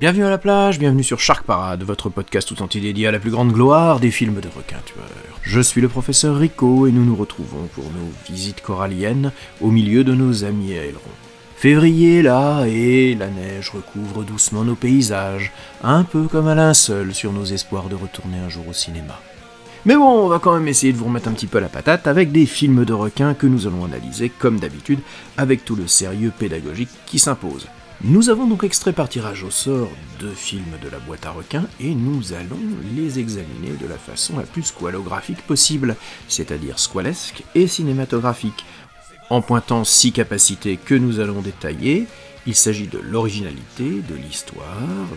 Bienvenue à la plage, bienvenue sur Shark Parade, votre podcast tout entier dédié à la plus grande gloire des films de requins tueurs. Je suis le professeur Rico et nous nous retrouvons pour nos visites coralliennes au milieu de nos amis ailerons. Février là et la neige recouvre doucement nos paysages, un peu comme un linceul sur nos espoirs de retourner un jour au cinéma. Mais bon, on va quand même essayer de vous remettre un petit peu la patate avec des films de requins que nous allons analyser comme d'habitude avec tout le sérieux pédagogique qui s'impose. Nous avons donc extrait par tirage au sort deux films de la boîte à requins et nous allons les examiner de la façon la plus squalographique possible, c'est-à-dire squalesque et cinématographique, en pointant six capacités que nous allons détailler. Il s'agit de l'originalité, de l'histoire,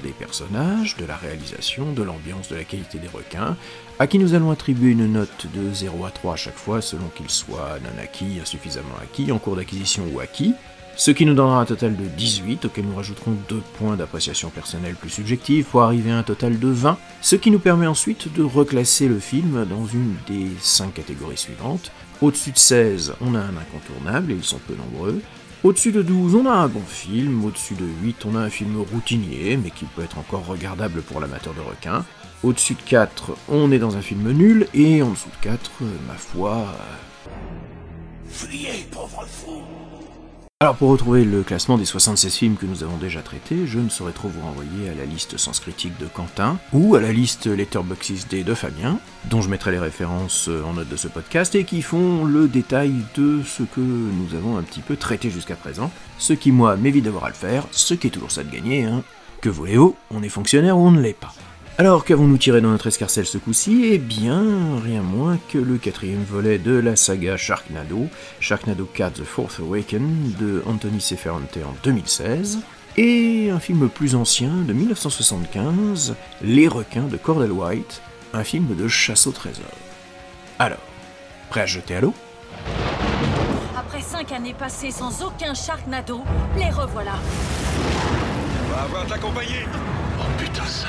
des personnages, de la réalisation, de l'ambiance, de la qualité des requins, à qui nous allons attribuer une note de 0 à 3 à chaque fois selon qu'il soit non acquis, insuffisamment acquis, en cours d'acquisition ou acquis, ce qui nous donnera un total de 18, auquel nous rajouterons 2 points d'appréciation personnelle plus subjective pour arriver à un total de 20, ce qui nous permet ensuite de reclasser le film dans une des 5 catégories suivantes. Au-dessus de 16, on a un incontournable, et ils sont peu nombreux. Au-dessus de 12, on a un bon film. Au-dessus de 8, on a un film routinier, mais qui peut être encore regardable pour l'amateur de requins. Au-dessus de 4, on est dans un film nul. Et en dessous de 4, ma foi... euh, Fuyez, pauvre fou Alors pour retrouver le classement des 76 films que nous avons déjà traités, je ne saurais trop vous renvoyer à la liste Sens Critique de Quentin, ou à la liste Letterboxd de Fabien, dont je mettrai les références en note de ce podcast, et qui font le détail de ce que nous avons un petit peu traité jusqu'à présent, ce qui moi m'évite d'avoir à le faire, ce qui est toujours ça de gagner, hein. Que voulez-vous, on est fonctionnaire ou on ne l'est pas? Alors qu'avons-nous tiré dans notre escarcelle ce coup-ci? Eh bien, rien moins que le quatrième volet de la saga Sharknado, Sharknado 4 The Fourth Awaken de Anthony Seferante en 2016, et un film plus ancien de 1975, Les requins de Cordell White, un film de chasse au trésor. Alors, prêt à jeter à l'eau? Après cinq années passées sans aucun Sharknado, les revoilà. On va avoir de la compagnie Oh putain, ça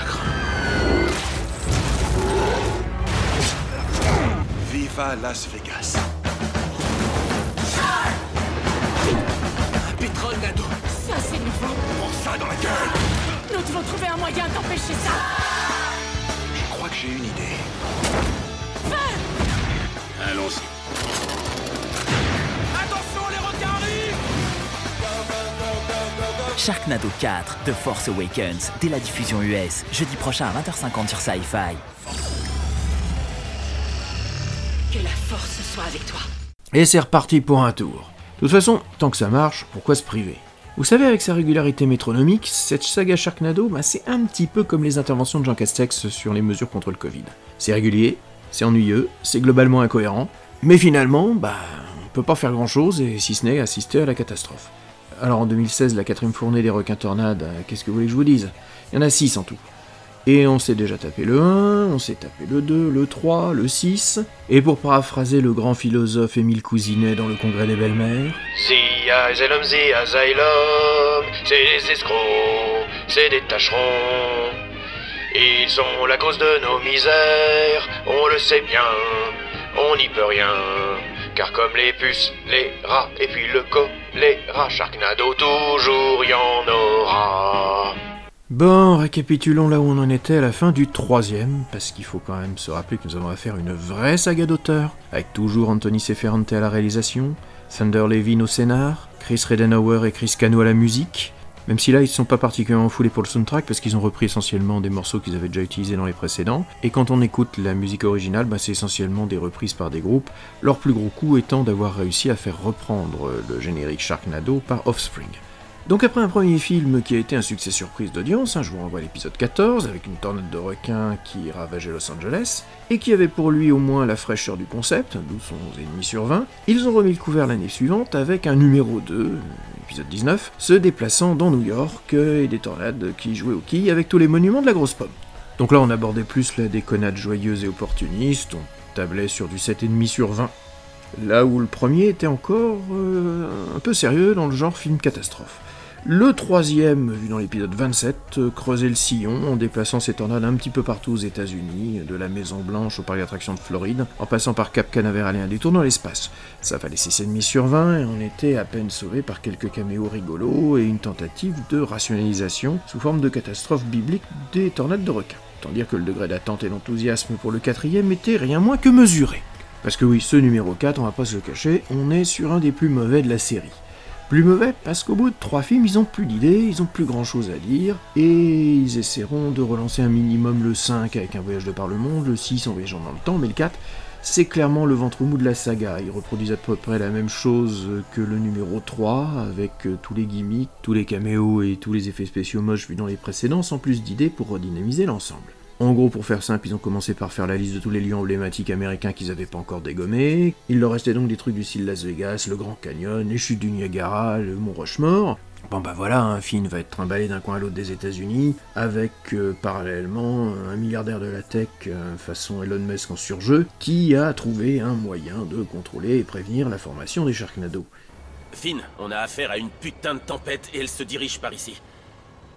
Viva Las Vegas Un pétrole nado Ça, c'est nouveau. Prends ça dans la gueule Nous devons trouver un moyen d'empêcher ça. Je crois que j'ai une idée. Allons-y. Sharknado 4 The Force Awakens dès la diffusion US, jeudi prochain à 20h50 sur Sci-Fi. Que la force soit avec toi. Et c'est reparti pour un tour. De toute façon, tant que ça marche, pourquoi se priver? Vous savez, avec sa régularité métronomique, cette saga Sharknado, bah, c'est un petit peu comme les interventions de Jean Castex sur les mesures contre le Covid. C'est régulier, c'est ennuyeux, c'est globalement incohérent, mais finalement, bah, on peut pas faire grand chose, et si ce n'est assister à la catastrophe. Alors en 2016, la quatrième fournée des requins tornades, euh, qu'est-ce que vous voulez que je vous dise? Il y en a 6 en tout. Et on s'est déjà tapé le 1, on s'est tapé le 2, le 3, le 6, et pour paraphraser le grand philosophe Émile Cousinet dans le Congrès des Belles-Mères, c'est des escrocs, c'est des tâcherons. Ils sont la cause de nos misères, on le sait bien, on n'y peut rien. Car comme les puces, les rats, et puis le choléra, Sharknado, toujours y en aura. Bon, récapitulons là où on en était à la fin du troisième, parce qu'il faut quand même se rappeler que nous avons affaire à une vraie saga d'auteur, avec toujours Anthony Seferante à la réalisation, Thunder Levin au scénar, Chris Redenauer et Chris Cano à la musique, même si là ils ne sont pas particulièrement foulés pour le soundtrack, parce qu'ils ont repris essentiellement des morceaux qu'ils avaient déjà utilisés dans les précédents, et quand on écoute la musique originale, bah, c'est essentiellement des reprises par des groupes, leur plus gros coup étant d'avoir réussi à faire reprendre le générique Sharknado par Offspring. Donc après un premier film qui a été un succès surprise d'audience, hein, je vous renvoie à l'épisode 14, avec une tornade de requins qui ravageait Los Angeles, et qui avait pour lui au moins la fraîcheur du concept, d'où son sur 20, ils ont remis le couvert l'année suivante avec un numéro 2, épisode 19, se déplaçant dans New York et des tornades qui jouaient au quilles avec tous les monuments de la grosse pomme. Donc là on abordait plus la déconnade joyeuse et opportuniste, on tablait sur du 7,5 sur 20. Là où le premier était encore euh, un peu sérieux dans le genre film catastrophe. Le troisième, vu dans l'épisode 27, euh, creusait le sillon en déplaçant ses tornades un petit peu partout aux États-Unis, de la Maison Blanche au parc d'attractions de Floride, en passant par Cap Canaveral et un détour dans l'espace. Ça valait 6,5 sur 20 et on était à peine sauvé par quelques caméos rigolos et une tentative de rationalisation sous forme de catastrophe biblique des tornades de requins. Tant dire que le degré d'attente et d'enthousiasme pour le quatrième était rien moins que mesuré. Parce que oui, ce numéro 4, on va pas se le cacher, on est sur un des plus mauvais de la série. Plus mauvais parce qu'au bout de trois films, ils ont plus d'idées, ils ont plus grand chose à dire, et ils essaieront de relancer un minimum le 5 avec un voyage de par le monde, le 6 en voyageant dans le temps, mais le 4, c'est clairement le ventre mou de la saga. Ils reproduisent à peu près la même chose que le numéro 3, avec euh, tous les gimmicks, tous les caméos et tous les effets spéciaux moches vus dans les précédents, sans plus d'idées pour redynamiser l'ensemble. En gros, pour faire simple, ils ont commencé par faire la liste de tous les lieux emblématiques américains qu'ils n'avaient pas encore dégommés. Il leur restait donc des trucs du style Las Vegas, le Grand Canyon, les chutes du Niagara, le Mont Rushmore. Bon bah voilà, un film va être trimballé d'un coin à l'autre des États-Unis, avec euh, parallèlement un milliardaire de la tech euh, façon Elon Musk en surjeu, qui a trouvé un moyen de contrôler et prévenir la formation des Sharknado. Finn, on a affaire à une putain de tempête et elle se dirige par ici.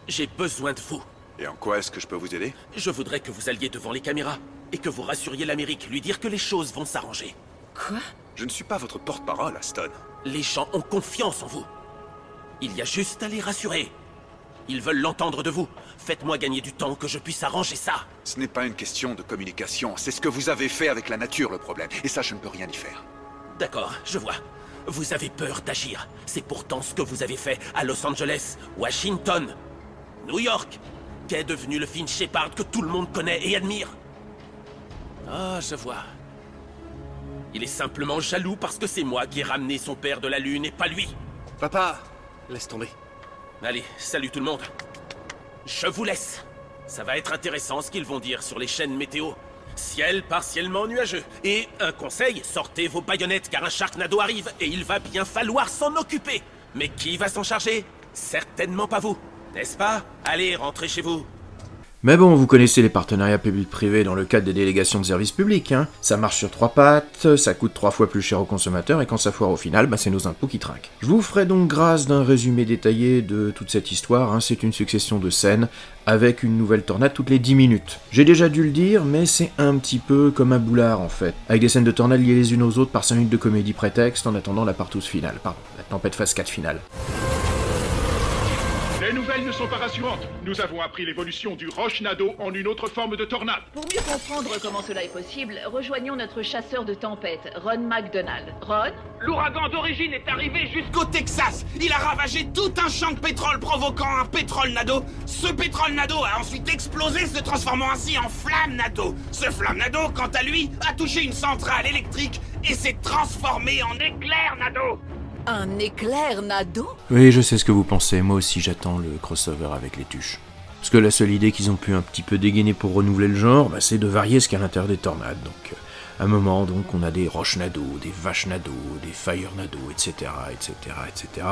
J'ai besoin de vous. Et en quoi est-ce que je peux vous aider? Je voudrais que vous alliez devant les caméras et que vous rassuriez l'Amérique, lui dire que les choses vont s'arranger. Quoi? Je ne suis pas votre porte-parole, Aston. Les gens ont confiance en vous. Il y a juste à les rassurer. Ils veulent l'entendre de vous. Faites-moi gagner du temps que je puisse arranger ça. Ce n'est pas une question de communication, c'est ce que vous avez fait avec la nature le problème. Et ça, je ne peux rien y faire. D'accord, je vois. Vous avez peur d'agir. C'est pourtant ce que vous avez fait à Los Angeles, Washington, New York, qu'est devenu le Finn Shepard que tout le monde connaît et admire. Ah, je vois. Il est simplement jaloux parce que c'est moi qui ai ramené son père de la Lune et pas lui. Papa, laisse tomber. Allez, salut tout le monde. Je vous laisse. Ça va être intéressant ce qu'ils vont dire sur les chaînes météo. Ciel partiellement nuageux. Et un conseil, sortez vos baïonnettes car un Sharknado arrive et il va bien falloir s'en occuper. Mais qui va s'en charger? Certainement pas vous. N'est-ce pas? Allez, rentrez chez vous. Mais bon, vous connaissez les partenariats publics-privés dans le cadre des délégations de services publics, hein. Ça marche sur trois pattes, ça coûte trois fois plus cher aux consommateurs, et quand ça foire au final, bah c'est nos impôts qui trinquent. Je vous ferai donc grâce d'un résumé détaillé de toute cette histoire, hein. c'est une succession de scènes, avec une nouvelle tornade toutes les 10 minutes. J'ai déjà dû le dire, mais c'est un petit peu comme un boulard en fait, avec des scènes de tornade liées les unes aux autres par 5 minutes de comédie prétexte en attendant la partouze finale, pardon, la tempête phase 4 finale. Les nouvelles ne sont pas rassurantes. Nous avons appris l'évolution du Roche-Nado en une autre forme de tornade. Pour mieux comprendre comment cela est possible, rejoignons notre chasseur de tempête, Ron McDonald. Ron? L'ouragan d'origine est arrivé jusqu'au Texas. Il a ravagé tout un champ de pétrole provoquant un pétrole nado. Ce pétrole nado a ensuite explosé, se transformant ainsi en flamme nado. Ce flamme nado, quant à lui, a touché une centrale électrique et s'est transformé en éclair nado. Un éclair nado? Oui, je sais ce que vous pensez, moi aussi j'attends le crossover avec les tuches. Parce que la seule idée qu'ils ont pu un petit peu dégainer pour renouveler le genre, bah, c'est de varier ce qu'il y a à l'intérieur des tornades. Donc, euh, à un moment, on a des roches nado, des vaches nado, des fire nado, etc., etc., etc.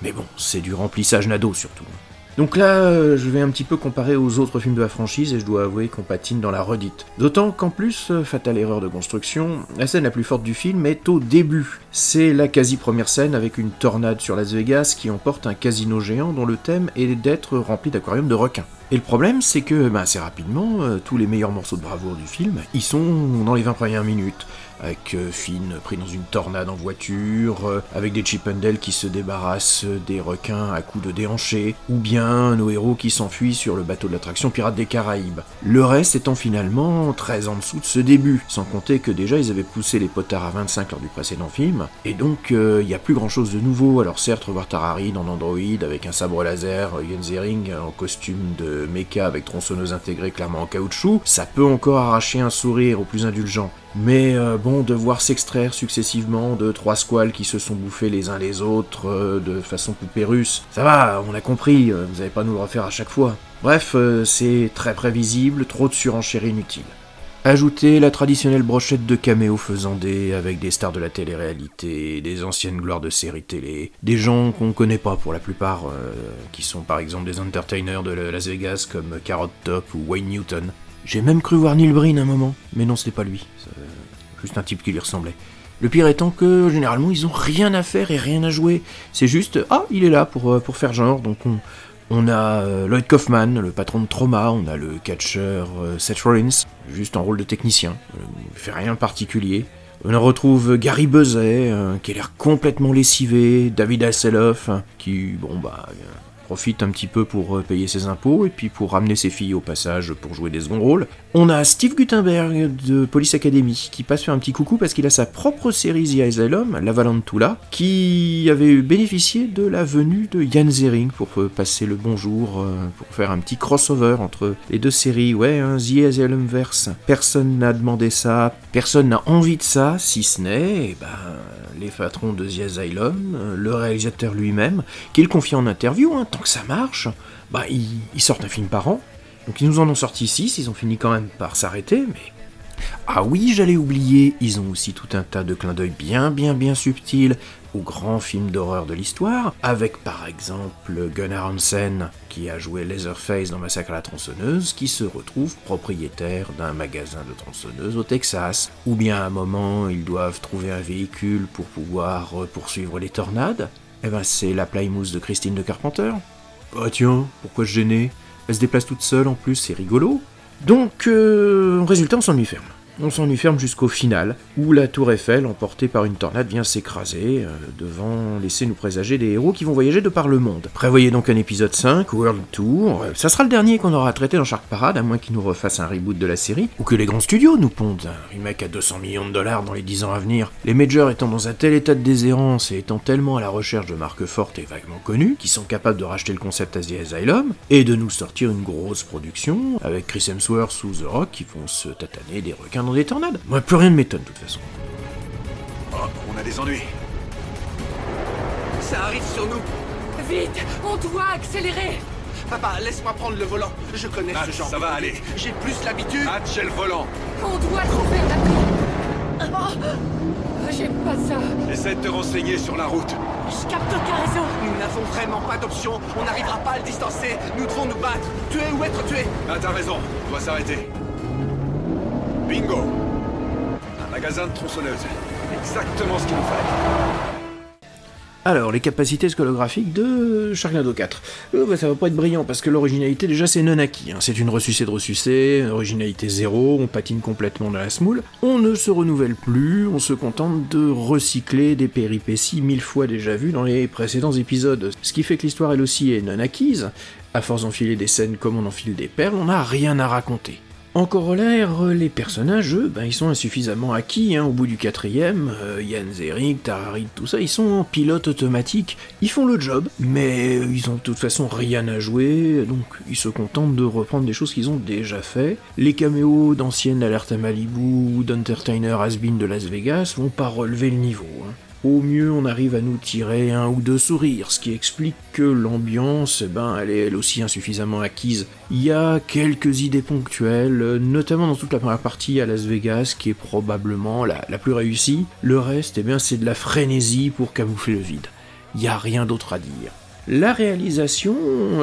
Mais bon, c'est du remplissage nado surtout. Donc là, euh, je vais un petit peu comparer aux autres films de la franchise et je dois avouer qu'on patine dans la redite. D'autant qu'en plus, euh, fatale erreur de construction, la scène la plus forte du film est au début. C'est la quasi première scène avec une tornade sur Las Vegas qui emporte un casino géant dont le thème est d'être rempli d'aquariums de requins. Et le problème, c'est que ben, assez rapidement, euh, tous les meilleurs morceaux de bravoure du film, ils sont dans les 20 premières minutes avec euh, Finn pris dans une tornade en voiture, euh, avec des Chippendales qui se débarrassent des requins à coups de déhanchés, ou bien nos héros qui s'enfuient sur le bateau de l'attraction Pirates des Caraïbes. Le reste étant finalement très en dessous de ce début, sans compter que déjà ils avaient poussé les potards à 25 lors du précédent film, et donc il n'y a plus grand chose de nouveau. Alors certes, revoir Tarari dans Android avec un sabre laser, Yenzering en costume de méca avec tronçonneuse intégrée clairement en caoutchouc, ça peut encore arracher un sourire aux plus indulgents. Mais euh, bon, devoir s'extraire successivement de trois squales qui se sont bouffés les uns les autres euh, de façon poupée russe, ça va, on a compris, euh, vous n'allez pas nous le refaire à chaque fois. Bref, c'est très prévisible, trop de surenchère inutile. Ajoutez la traditionnelle brochette de caméo faisandés avec des stars de la télé-réalité, des anciennes gloires de séries télé, des gens qu'on connaît pas pour la plupart, qui sont par exemple des entertainers de Las Vegas comme Carrot Top ou Wayne Newton. J'ai même cru voir Neil Breen un moment, mais non, c'était pas lui. Juste un type qui lui ressemblait. Le pire étant que généralement ils ont rien à faire et rien à jouer. C'est juste ah il est là pour, euh, faire genre donc on, on a euh, Lloyd Kaufman, le patron de Trauma, on a le catcheur euh, Seth Rollins, juste en rôle de technicien, euh, il fait rien de particulier. On retrouve Gary Buzet, qui a l'air complètement lessivé, David Hasselhoff, qui, bon bah, profite un petit peu pour euh, payer ses impôts et puis pour ramener ses filles au passage pour jouer des seconds rôles. On a Steve Gutenberg de Police Academy qui passe faire un petit coucou parce qu'il a sa propre série The Asylum, La Valentula, qui avait bénéficié de la venue de Jan Zering pour euh, passer le bonjour, euh, pour faire un petit crossover entre les deux séries. Ouais, hein, The Asylum verse. Personne n'a demandé ça, personne n'a envie de ça, si ce n'est, eh ben, les patrons de The Asylum, le réalisateur lui-même, qu'il confie en interview, hein, tant que ça marche, bah ils, sortent un film par an. Donc ils nous en ont sorti 6, ils ont fini quand même par s'arrêter, mais... Ah oui, j'allais oublier, ils ont aussi tout un tas de clins d'œil bien bien bien subtils aux grands films d'horreur de l'histoire, avec par exemple Gunnar Hansen, qui a joué Leatherface dans Massacre à la tronçonneuse, qui se retrouve propriétaire d'un magasin de tronçonneuses au Texas, ou bien à un moment ils doivent trouver un véhicule pour pouvoir poursuivre les tornades, eh ben c'est la Plymouth de Christine de Carpenter. Ah tiens, pourquoi je gêner? Elle se déplace toute seule en plus, c'est rigolo. Donc, euh, résultat, on s'ennuie ferme on s'en ferme jusqu'au final, où la tour Eiffel, emportée par une tornade, vient s'écraser, euh, devant laisser nous présager des héros qui vont voyager de par le monde. Prévoyez donc un épisode 5, World Tour, ça sera le dernier qu'on aura traité dans Shark Parade, à moins qu'ils nous refassent un reboot de la série, ou que les grands studios nous pondent un remake à 200 millions de dollars dans les 10 ans à venir. Les majors étant dans un tel état de déshérence et étant tellement à la recherche de marques fortes et vaguement connues, qui sont capables de racheter le concept Asia Asylum, et de nous sortir une grosse production, avec Chris Hemsworth ou The Rock qui vont se tataner des requins des tornades. Moi, plus rien ne m'étonne, de toute façon. Oh, on a des ennuis. Ça arrive sur nous. Vite, on doit accélérer. Papa, laisse-moi prendre le volant. Je connais ce genre. Ça va aller. J'ai plus l'habitude. Matt, j'ai le volant. On doit trouver d'accord. Oh, J'ai pas ça. Essaie de te renseigner sur la route. Je capte aucun réseau. Nous n'avons vraiment pas d'option. On n'arrivera pas à le distancer. Nous devons nous battre. Tuer ou être tué. Ah, t'as raison. On doit s'arrêter. Bingo magasin de tronçonneuse. Exactement ce qu'il nous fallait. Alors, les capacités scolographiques de Sharknado 4. Euh, ça va pas être brillant parce que l'originalité, déjà, c'est non acquis. Hein. C'est une ressucée de ressucée, originalité zéro, on patine complètement dans la smoule. On ne se renouvelle plus, on se contente de recycler des péripéties mille fois déjà vues dans les précédents épisodes. Ce qui fait que l'histoire, elle aussi, est non acquise. À force d'enfiler des scènes comme on enfile des perles, on n'a rien à raconter. En corollaire, les personnages, eux, ben, ils sont insuffisamment acquis, hein, au bout du quatrième, euh, Yann Zerik, Tararid, tout ça, ils sont en pilote automatique, ils font le job, mais ils ont de toute façon rien à jouer, donc ils se contentent de reprendre des choses qu'ils ont déjà fait. Les caméos d'anciennes Alerte à Malibu ou d'Entertainer Has-Been de Las Vegas vont pas relever le niveau. Hein. Au mieux, on arrive à nous tirer un ou deux sourires, ce qui explique que l'ambiance, eh ben, elle est elle aussi insuffisamment acquise. Il y a quelques idées ponctuelles, notamment dans toute la première partie à Las Vegas, qui est probablement la, la plus réussie. Le reste, eh bien, c'est de la frénésie pour camoufler le vide. Il n'y a rien d'autre à dire. La réalisation,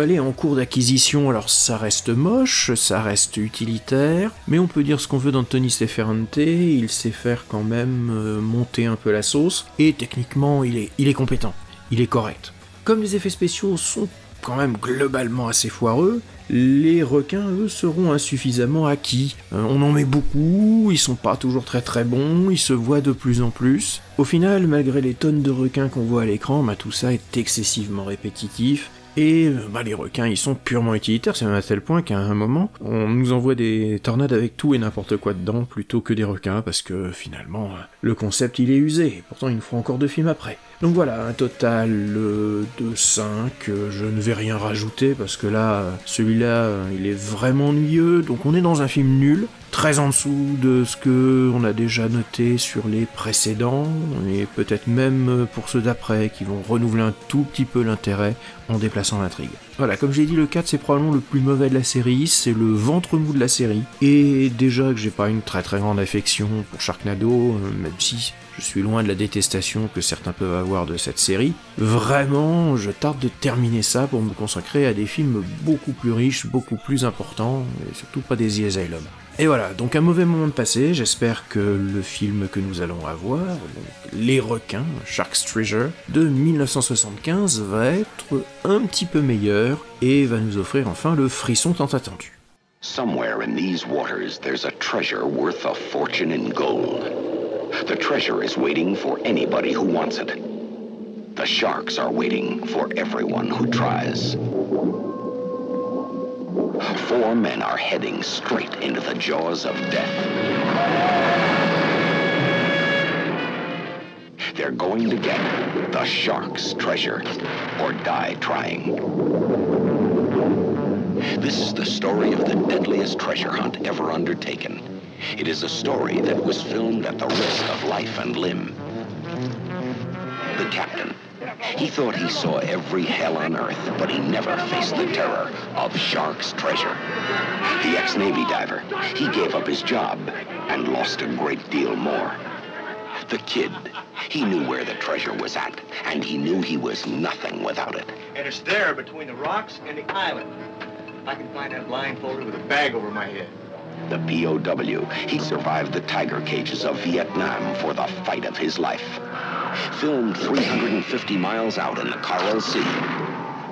elle est en cours d'acquisition, alors ça reste moche, ça reste utilitaire, mais on peut dire ce qu'on veut d'Anthony Steferante, il sait faire quand même euh, monter un peu la sauce, et techniquement il est, il est compétent, il est correct. Comme les effets spéciaux sont quand même globalement assez foireux, les requins, eux, seront insuffisamment acquis. Euh, on en met beaucoup, ils sont pas toujours très très bons, ils se voient de plus en plus. Au final, malgré les tonnes de requins qu'on voit à l'écran, bah, tout ça est excessivement répétitif. Et euh, bah, les requins, ils sont purement utilitaires, c'est même à tel point qu'à un moment, on nous envoie des tornades avec tout et n'importe quoi dedans, plutôt que des requins, parce que finalement, le concept il est usé, pourtant il nous faut encore deux films après. Donc voilà, un total euh, de 5, euh, je ne vais rien rajouter parce que là, celui-là, euh, il est vraiment ennuyeux, donc on est dans un film nul, très en dessous de ce que on a déjà noté sur les précédents, et peut-être même pour ceux d'après qui vont renouveler un tout petit peu l'intérêt en déplaçant l'intrigue. Voilà, comme j'ai dit, le 4 c'est probablement le plus mauvais de la série, c'est le ventre mou de la série, et déjà que j'ai pas une très très grande affection pour Sharknado, même si je suis loin de la détestation que certains peuvent avoir de cette série. Vraiment, je tarde de terminer ça pour me consacrer à des films beaucoup plus riches, beaucoup plus importants, et surtout pas des Asylum. Et voilà, donc un mauvais moment de passé, j'espère que le film que nous allons avoir, Les requins, Shark's Treasure, de 1975, va être un petit peu meilleur et va nous offrir enfin le frisson tant attendu. Somewhere in these waters, there's a treasure worth a fortune in gold. The treasure is waiting for anybody who wants it. The sharks are waiting for everyone who tries. Four men are heading straight into the jaws of death. They're going to get the shark's treasure or die trying. This is the story of the deadliest treasure hunt ever undertaken. It is a story that was filmed at the risk of life and limb. The captain. He thought he saw every hell on earth, but he never faced the terror of Shark's treasure. The ex-Navy diver. He gave up his job and lost a great deal more. The kid. He knew where the treasure was at, and he knew he was nothing without it. And it's there between the rocks and the island. I can find that blindfolded with a bag over my head the POW. He survived the tiger cages of Vietnam for the fight of his life. Filmed 350 miles out in the Coral Sea.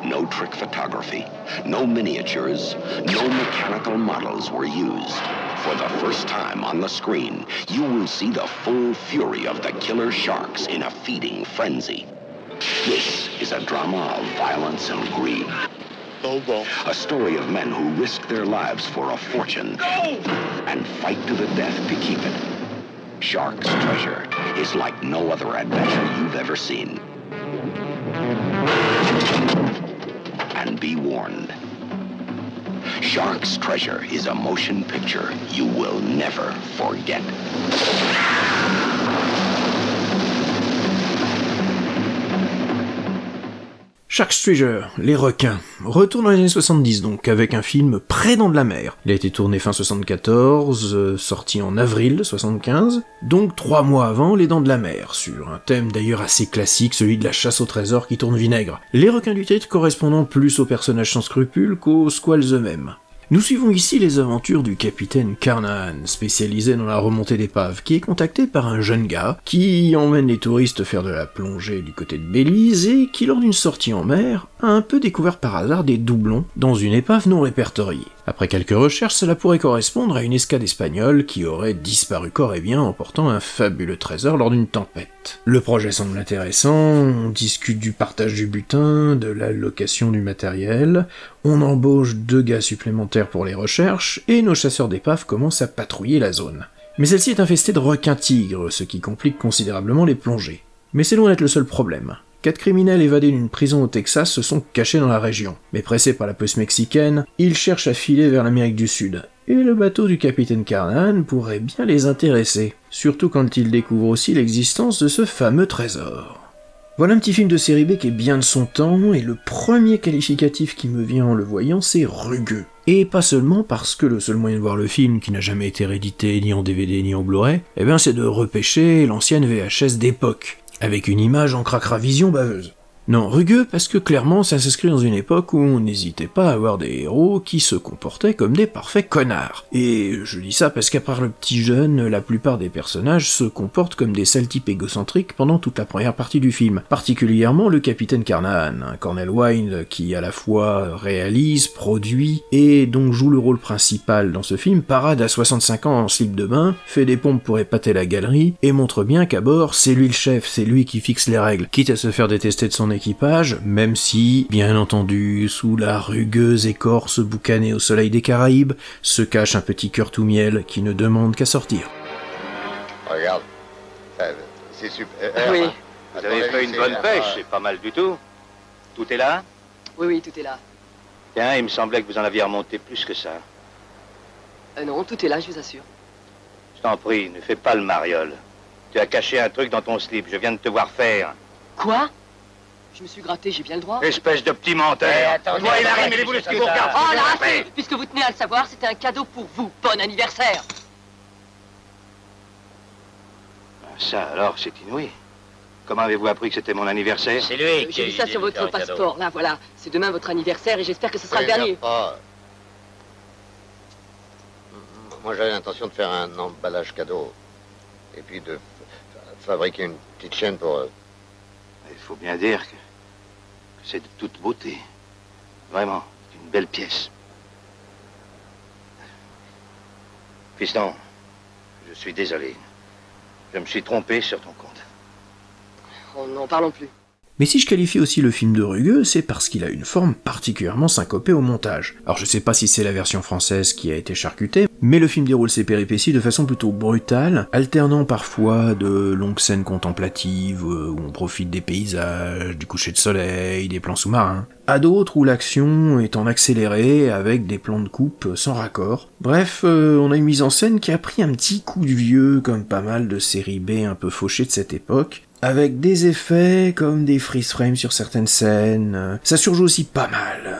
No trick photography, no miniatures, no mechanical models were used. For the first time on the screen, you will see the full fury of the killer sharks in a feeding frenzy. This is a drama of violence and greed. Oh, a story of men who risk their lives for a fortune and fight to the death to keep it. Shark's Treasure is like no other adventure you've ever seen. And be warned. Shark's Treasure is a motion picture you will never forget. Shark Treasure, les requins, retourne dans les années 70 donc, avec un film Prédant de la mer. Il a été tourné fin 74, euh, sorti en avril 75, donc trois mois avant Les Dents de la Mer, sur un thème d'ailleurs assez classique, celui de la chasse au trésor qui tourne vinaigre. Les requins du titre correspondant plus aux personnages sans scrupules qu'aux squales eux-mêmes. Nous suivons ici les aventures du capitaine Carnahan, spécialisé dans la remontée d'épave, qui est contacté par un jeune gars qui emmène les touristes faire de la plongée du côté de Belize et qui, lors d'une sortie en mer, a un peu découvert par hasard des doublons dans une épave non répertoriée. Après quelques recherches, cela pourrait correspondre à une escade espagnole qui aurait disparu corps et bien emportant un fabuleux trésor lors d'une tempête. Le projet semble intéressant, on discute du partage du butin, de la location du matériel, on embauche deux gars supplémentaires pour les recherches, et nos chasseurs d'épaves commencent à patrouiller la zone. Mais celle-ci est infestée de requins-tigres, ce qui complique considérablement les plongées. Mais c'est loin d'être le seul problème. Quatre criminels évadés d'une prison au Texas se sont cachés dans la région. Mais pressés par la police mexicaine, ils cherchent à filer vers l'Amérique du Sud. Et le bateau du capitaine Carnan pourrait bien les intéresser, surtout quand ils découvrent aussi l'existence de ce fameux trésor. Voilà un petit film de série B qui est bien de son temps, et le premier qualificatif qui me vient en le voyant, c'est rugueux. Et pas seulement parce que le seul moyen de voir le film, qui n'a jamais été réédité ni en DVD ni en Blu-ray, eh bien c'est de repêcher l'ancienne VHS d'époque avec une image en cracra-vision baveuse. Non, rugueux parce que clairement ça s'inscrit dans une époque où on n'hésitait pas à avoir des héros qui se comportaient comme des parfaits connards. Et je dis ça parce qu'à part le petit jeune, la plupart des personnages se comportent comme des sales types égocentriques pendant toute la première partie du film. Particulièrement le capitaine Carnahan, un Cornel Wine qui à la fois réalise, produit et donc joue le rôle principal dans ce film, parade à 65 ans en slip de bain, fait des pompes pour épater la galerie et montre bien qu'à bord c'est lui le chef, c'est lui qui fixe les règles, quitte à se faire détester de son équipage, même si, bien entendu, sous la rugueuse écorce boucanée au soleil des Caraïbes, se cache un petit cœur tout miel qui ne demande qu'à sortir. Regarde, euh, c'est super. Oui, Vous avez fait une bonne pêche, c'est pas mal du tout. Tout est là? Oui, oui, tout est là. Tiens, il me semblait que vous en aviez remonté plus que ça. Euh, non, tout est là, je vous assure. Je t'en prie, ne fais pas le mariole. Tu as caché un truc dans ton slip, je viens de te voir faire. Quoi? Je me suis gratté, j'ai bien le droit. Espèce de petit menteur. attendez, Toi et Larry, mêlez-vous de ce qui vous regarde. Oh là, puisque vous tenez à le savoir, c'était un cadeau pour vous. Bon anniversaire Ça, alors, c'est inouï. Comment avez-vous appris que c'était mon anniversaire? C'est lui Euh, J'ai vu ça sur votre passeport, là, voilà. C'est demain votre anniversaire et j'espère que ce sera le dernier. Moi, j'avais l'intention de faire un emballage cadeau. Et puis de fabriquer une petite chaîne pour... Il faut bien dire que c'est de toute beauté. Vraiment, c'est une belle pièce. Fiston, je suis désolé. Je me suis trompé sur ton compte. Oh, n'en parlons plus. Mais si je qualifie aussi le film de rugueux, c'est parce qu'il a une forme particulièrement syncopée au montage. Alors je sais pas si c'est la version française qui a été charcutée, mais le film déroule ses péripéties de façon plutôt brutale, alternant parfois de longues scènes contemplatives euh, où on profite des paysages, du coucher de soleil, des plans sous-marins, à d'autres où l'action est en accéléré avec des plans de coupe sans raccord. Bref, euh, on a une mise en scène qui a pris un petit coup de vieux comme pas mal de séries B un peu fauchées de cette époque, avec des effets comme des freeze frames sur certaines scènes. Ça surjoue aussi pas mal.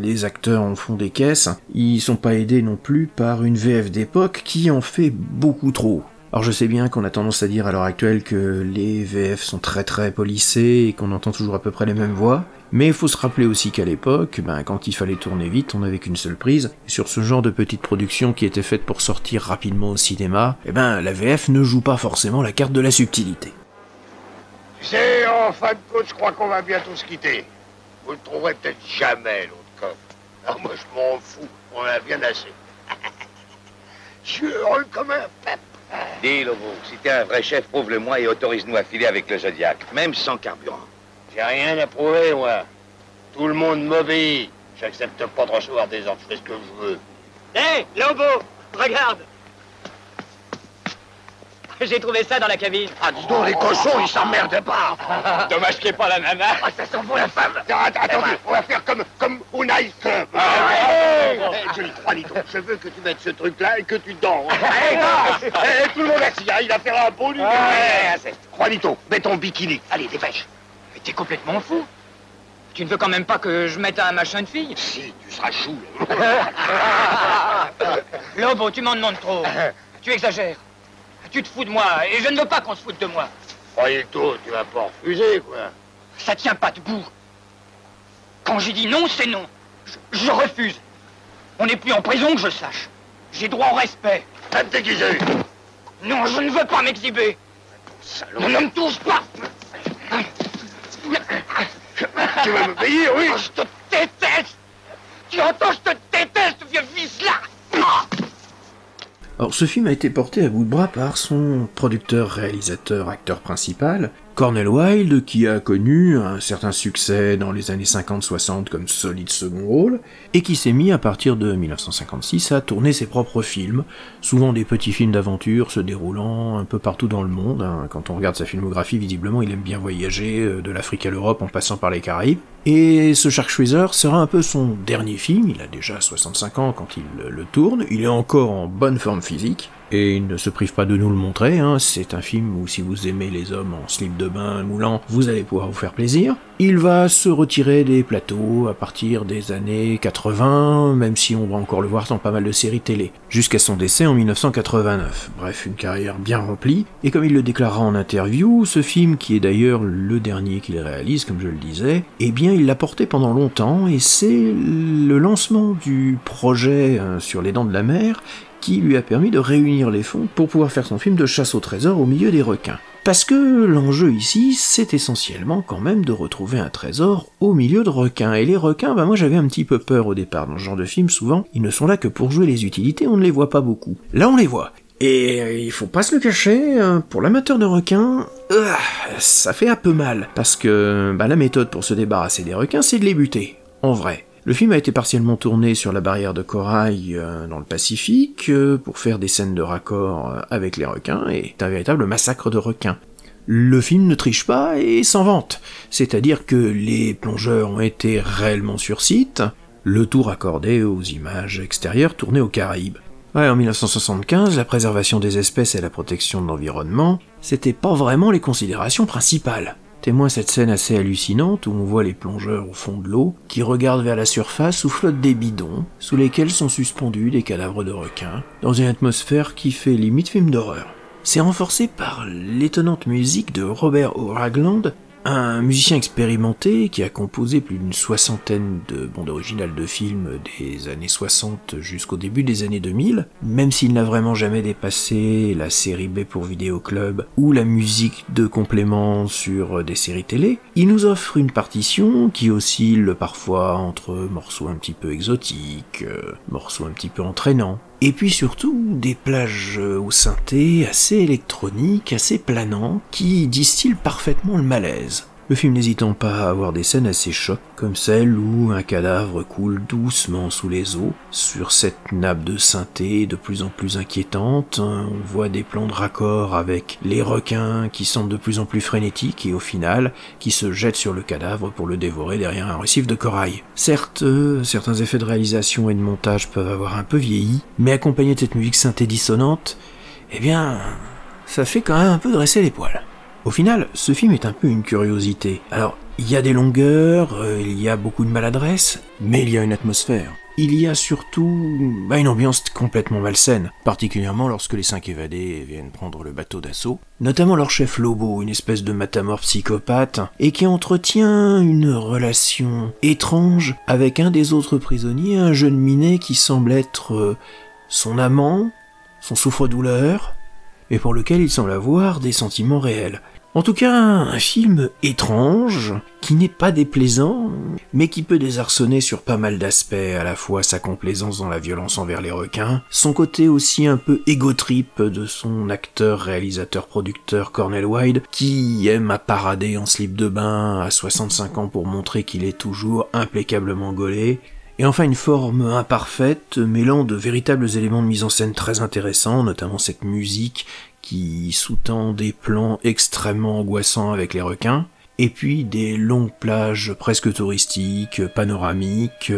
Les acteurs en font des caisses. Ils sont pas aidés non plus par une VF d'époque qui en fait beaucoup trop. Alors je sais bien qu'on a tendance à dire à l'heure actuelle que les VF sont très très polissés et qu'on entend toujours à peu près les mêmes voix, mais il faut se rappeler aussi qu'à l'époque, ben, quand il fallait tourner vite, on n'avait qu'une seule prise, et sur ce genre de petite production qui était faite pour sortir rapidement au cinéma, eh ben la VF ne joue pas forcément la carte de la subtilité. Tu sais, en fin de compte, je crois qu'on va bientôt se quitter. Vous le trouverez peut-être jamais, l'autre coffre. Ah, moi, je m'en fous. On en a bien assez. je suis heureux comme un pep. Dis, Lobo, si t'es un vrai chef, prouve-le-moi et autorise-nous à filer avec le Zodiac, même sans carburant. J'ai rien à prouver, moi. Tout le monde m'obéit. J'accepte pas de recevoir des ordres. Je fais ce que je veux. Hé, Lobo, regarde J'ai trouvé ça dans la cabine. Ah, dis donc, les cochons, ils s'emmerdent pas. Dommage qu'il n'y ait pas la nana. Ah, ça sent bon, la femme. Attends, attendez, on va faire comme, comme Unai Club. Ah, ouais. Eh, Johnny, Juanito, je veux que tu mettes ce truc-là et que tu danses. Eh, danse Eh, tout le monde assis, hein, il va faire un beau numéro. Juanito, mets ton bikini. Allez, dépêche. Mais t'es complètement fou Tu ne veux quand même pas que je mette un machin de fille? Si, tu seras chou. Lobo, tu m'en demandes trop. Tu exagères. Tu te fous de moi et je ne veux pas qu'on se foute de moi. Juanito, tu vas pas refuser, quoi. Ça tient pas debout. Quand j'ai dit non, c'est non. Je, je refuse. On n'est plus en prison, que je sache. J'ai droit au respect. Va te déguiser. Non, je ne veux pas m'exhiber. Non, ne me touche pas. Tu vas me payer, oui Oh, Je te déteste. Tu entends, je te déteste, vieux vice-là. Alors ce film a été porté à bout de bras par son producteur, réalisateur, acteur principal, Cornel Wilde, qui a connu un certain succès dans les années 50-60 comme solide second rôle, et qui s'est mis à partir de 1956 à tourner ses propres films, souvent des petits films d'aventure se déroulant un peu partout dans le monde. hein. Quand on regarde sa filmographie, visiblement il aime bien voyager euh, de l'Afrique à l'Europe en passant par les Caraïbes. Et ce Sharkshooter sera un peu son dernier film, il a déjà 65 ans quand il le tourne, il est encore en bonne forme physique, et il ne se prive pas de nous le montrer, hein. c'est un film où si vous aimez les hommes en slip de bain moulant, vous allez pouvoir vous faire plaisir. Il va se retirer des plateaux à partir des années 80, même si on va encore le voir dans pas mal de séries télé, jusqu'à son décès en 1989. Bref, une carrière bien remplie, et comme il le déclarera en interview, ce film, qui est d'ailleurs le dernier qu'il réalise, comme je le disais, eh bien il l'a porté pendant longtemps, et c'est le lancement du projet euh, sur les dents de la mer qui lui a permis de réunir les fonds pour pouvoir faire son film de chasse au trésor au milieu des requins. Parce que l'enjeu ici, c'est essentiellement quand même de retrouver un trésor au milieu de requins. Et les requins, bah moi j'avais un petit peu peur au départ. Dans ce genre de film, souvent, ils ne sont là que pour jouer les utilités, on ne les voit pas beaucoup. Là, on les voit. Et il faut pas se le cacher, hein, pour l'amateur de requins, euh, ça fait un peu mal. Parce que bah, la méthode pour se débarrasser des requins, c'est de les buter. En vrai. Le film a été partiellement tourné sur la barrière de corail euh, dans le Pacifique euh, pour faire des scènes de raccord euh, avec les requins et c'est un véritable massacre de requins. Le film ne triche pas et s'en vante, c'est-à-dire que les plongeurs ont été réellement sur site, le tour accordé aux images extérieures tournées aux Caraïbes. Ouais, en 1975, la préservation des espèces et la protection de l'environnement, c'était pas vraiment les considérations principales. Témoin cette scène assez hallucinante où on voit les plongeurs au fond de l'eau qui regardent vers la surface où flottent des bidons sous lesquels sont suspendus des cadavres de requins dans une atmosphère qui fait limite film d'horreur. C'est renforcé par l'étonnante musique de Robert O'Ragland un musicien expérimenté qui a composé plus d'une soixantaine de bandes originales de films des années 60 jusqu'au début des années 2000, même s'il n'a vraiment jamais dépassé la série B pour Vidéo Club ou la musique de complément sur des séries télé, il nous offre une partition qui oscille parfois entre morceaux un petit peu exotiques, euh, morceaux un petit peu entraînants, et puis surtout des plages au synthé assez électroniques, assez planants, qui distillent parfaitement le malaise. Le film n'hésitant pas à avoir des scènes assez chocs, comme celle où un cadavre coule doucement sous les eaux, sur cette nappe de synthé de plus en plus inquiétante, on voit des plans de raccord avec les requins qui semblent de plus en plus frénétiques et au final qui se jettent sur le cadavre pour le dévorer derrière un récif de corail. Certes, euh, certains effets de réalisation et de montage peuvent avoir un peu vieilli, mais accompagnés de cette musique synthé dissonante, eh bien, ça fait quand même un peu dresser les poils. Au final, ce film est un peu une curiosité. Alors, il y a des longueurs, euh, il y a beaucoup de maladresse, mais il y a une atmosphère. Il y a surtout bah, une ambiance complètement malsaine, particulièrement lorsque les cinq évadés viennent prendre le bateau d'assaut, notamment leur chef Lobo, une espèce de matamor psychopathe, et qui entretient une relation étrange avec un des autres prisonniers, un jeune minet qui semble être euh, son amant, son souffre-douleur, et pour lequel il semble avoir des sentiments réels. En tout cas, un film étrange, qui n'est pas déplaisant, mais qui peut désarçonner sur pas mal d'aspects, à la fois sa complaisance dans la violence envers les requins, son côté aussi un peu égotrip de son acteur, réalisateur, producteur Cornel Wilde, qui aime à parader en slip de bain à 65 ans pour montrer qu'il est toujours impeccablement gaulé, et enfin une forme imparfaite, mêlant de véritables éléments de mise en scène très intéressants, notamment cette musique qui sous-tend des plans extrêmement angoissants avec les requins, et puis des longues plages presque touristiques, panoramiques,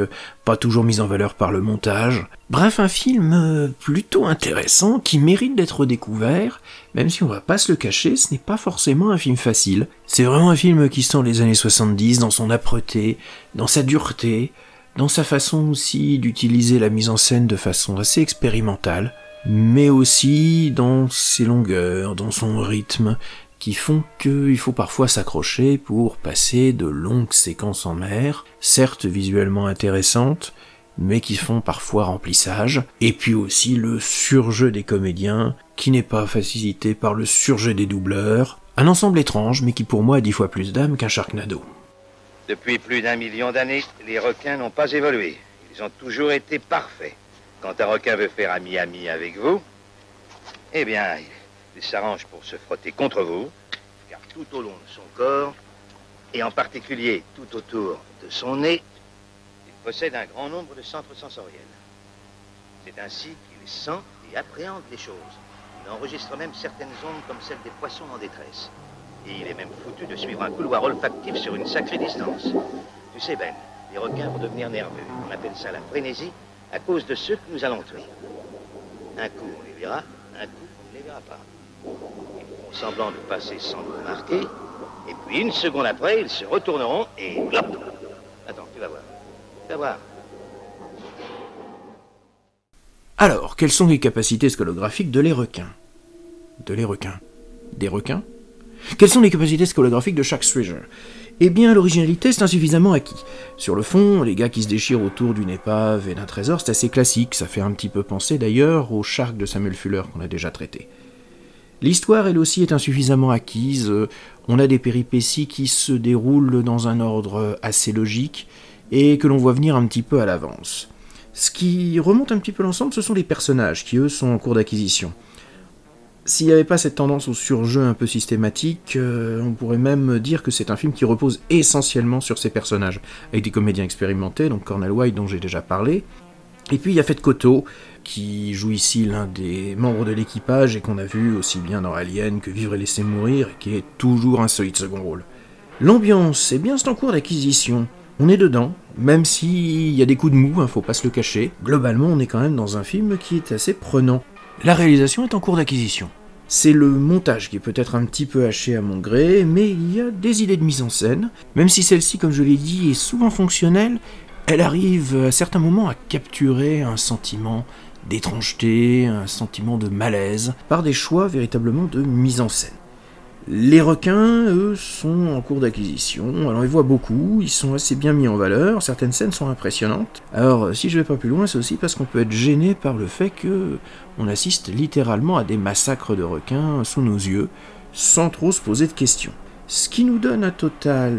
pas toujours mises en valeur par le montage. Bref, un film plutôt intéressant qui mérite d'être découvert, même si on va pas se le cacher, ce n'est pas forcément un film facile. C'est vraiment un film qui sent les années 70 dans son âpreté, dans sa dureté, dans sa façon aussi d'utiliser la mise en scène de façon assez expérimentale mais aussi dans ses longueurs, dans son rythme, qui font qu'il faut parfois s'accrocher pour passer de longues séquences en mer, certes visuellement intéressantes, mais qui font parfois remplissage, et puis aussi le surjeu des comédiens, qui n'est pas facilité par le surjeu des doubleurs, un ensemble étrange, mais qui pour moi a dix fois plus d'âme qu'un Sharknado. Depuis plus d'un million d'années, les requins n'ont pas évolué. Ils ont toujours été parfaits. Quand un requin veut faire ami-ami avec vous, eh bien, il s'arrange pour se frotter contre vous, car tout au long de son corps, et en particulier tout autour de son nez, il possède un grand nombre de centres sensoriels. C'est ainsi qu'il sent et appréhende les choses. Il enregistre même certaines ondes comme celles des poissons en détresse. Et il est même foutu de suivre un couloir olfactif sur une sacrée distance. Tu sais, Ben, les requins vont devenir nerveux. On appelle ça la frénésie à cause de ceux que nous allons tuer. Un coup, on les verra, un coup, on ne les verra pas. Ils feront semblant de passer sans nous remarquer, et puis une seconde après, ils se retourneront et Attends, tu vas voir. Tu vas voir. Alors, quelles sont les capacités scolographiques de les requins? De les requins? Des requins? Quelles sont les capacités scolographiques de chaque Stranger eh bien, l'originalité, c'est insuffisamment acquis. Sur le fond, les gars qui se déchirent autour d'une épave et d'un trésor, c'est assez classique, ça fait un petit peu penser d'ailleurs au Shark de Samuel Fuller qu'on a déjà traité. L'histoire, elle aussi, est insuffisamment acquise, on a des péripéties qui se déroulent dans un ordre assez logique, et que l'on voit venir un petit peu à l'avance. Ce qui remonte un petit peu l'ensemble, ce sont les personnages, qui eux sont en cours d'acquisition. S'il n'y avait pas cette tendance au surjeu un peu systématique, euh, on pourrait même dire que c'est un film qui repose essentiellement sur ses personnages, avec des comédiens expérimentés, donc Cornel White dont j'ai déjà parlé, Et puis il y a Fed Koto, qui joue ici l'un des membres de l'équipage et qu'on a vu aussi bien dans Alien que Vivre et laisser mourir, qui est toujours un solide second rôle. L'ambiance, eh bien c'est en cours d'acquisition. On est dedans, même s'il y a des coups de mou, hein, faut pas se le cacher. Globalement, on est quand même dans un film qui est assez prenant. La réalisation est en cours d'acquisition. C'est le montage qui est peut-être un petit peu haché à mon gré, mais il y a des idées de mise en scène. Même si celle-ci, comme je l'ai dit, est souvent fonctionnelle, elle arrive à certains moments à capturer un sentiment d'étrangeté, un sentiment de malaise, par des choix véritablement de mise en scène. Les requins, eux, sont en cours d'acquisition. Alors, ils voient beaucoup, ils sont assez bien mis en valeur, certaines scènes sont impressionnantes. Alors, si je vais pas plus loin, c'est aussi parce qu'on peut être gêné par le fait que on assiste littéralement à des massacres de requins sous nos yeux, sans trop se poser de questions. Ce qui nous donne un total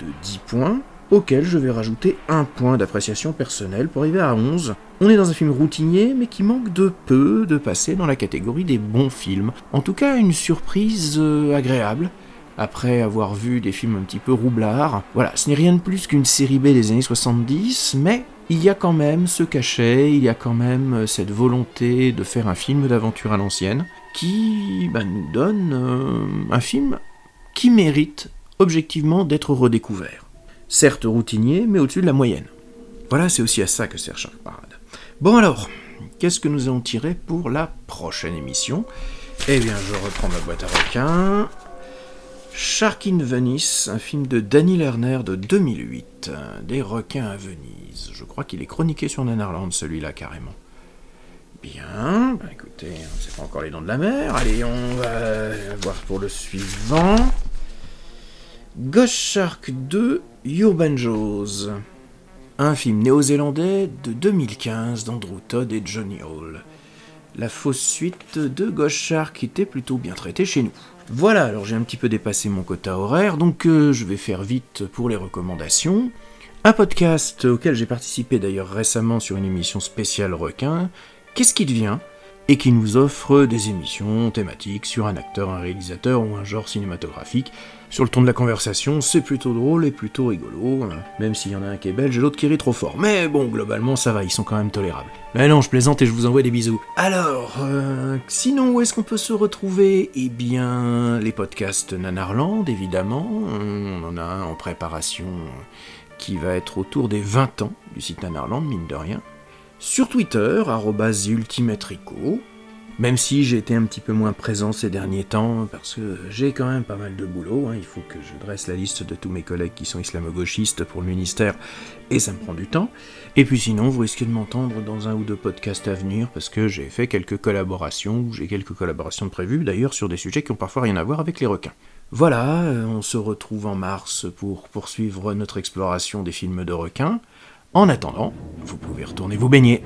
de 10 points, auquel je vais rajouter un point d'appréciation personnelle pour arriver à 11. On est dans un film routinier, mais qui manque de peu de passer dans la catégorie des bons films. En tout cas, une surprise euh, agréable. Après avoir vu des films un petit peu roublards. Voilà, ce n'est rien de plus qu'une série B des années 70, mais il y a quand même ce cachet, il y a quand même euh, cette volonté de faire un film d'aventure à l'ancienne, qui bah, nous donne euh, un film qui mérite objectivement d'être redécouvert certes routinier, mais au-dessus de la moyenne. Voilà, c'est aussi à ça que sert Shark Parade. Bon alors, qu'est-ce que nous allons tirer pour la prochaine émission? Eh bien, je reprends ma boîte à requins. Shark in Venice, un film de Danny Lerner de 2008, des requins à Venise. Je crois qu'il est chroniqué sur Nanarland, celui-là, carrément. Bien, bah écoutez, c'est pas encore les dents de la mer. Allez, on va voir pour le suivant. Ghost Shark 2 Urban Jaws, un film néo-zélandais de 2015 d'Andrew Todd et Johnny Hall. La fausse suite de Shark qui était plutôt bien traitée chez nous. Voilà, alors j'ai un petit peu dépassé mon quota horaire, donc euh, je vais faire vite pour les recommandations. Un podcast auquel j'ai participé d'ailleurs récemment sur une émission spéciale requin, Qu'est-ce qui devient? Et qui nous offre des émissions thématiques sur un acteur, un réalisateur ou un genre cinématographique. Sur le ton de la conversation, c'est plutôt drôle et plutôt rigolo, hein. même s'il y en a un qui est belge et l'autre qui rit trop fort. Mais bon, globalement, ça va, ils sont quand même tolérables. Mais non, je plaisante et je vous envoie des bisous. Alors, euh, sinon, où est-ce qu'on peut se retrouver? Eh bien, les podcasts Nanarland, évidemment. On en a un en préparation qui va être autour des 20 ans du site Nanarland, mine de rien sur Twitter, ultimatrico, même si j'ai été un petit peu moins présent ces derniers temps, parce que j'ai quand même pas mal de boulot, hein. il faut que je dresse la liste de tous mes collègues qui sont islamo-gauchistes pour le ministère, et ça me prend du temps. Et puis sinon, vous risquez de m'entendre dans un ou deux podcasts à venir, parce que j'ai fait quelques collaborations, ou j'ai quelques collaborations prévues, d'ailleurs sur des sujets qui ont parfois rien à voir avec les requins. Voilà, euh, on se retrouve en mars pour poursuivre notre exploration des films de requins. En attendant, vous pouvez retourner vous baigner.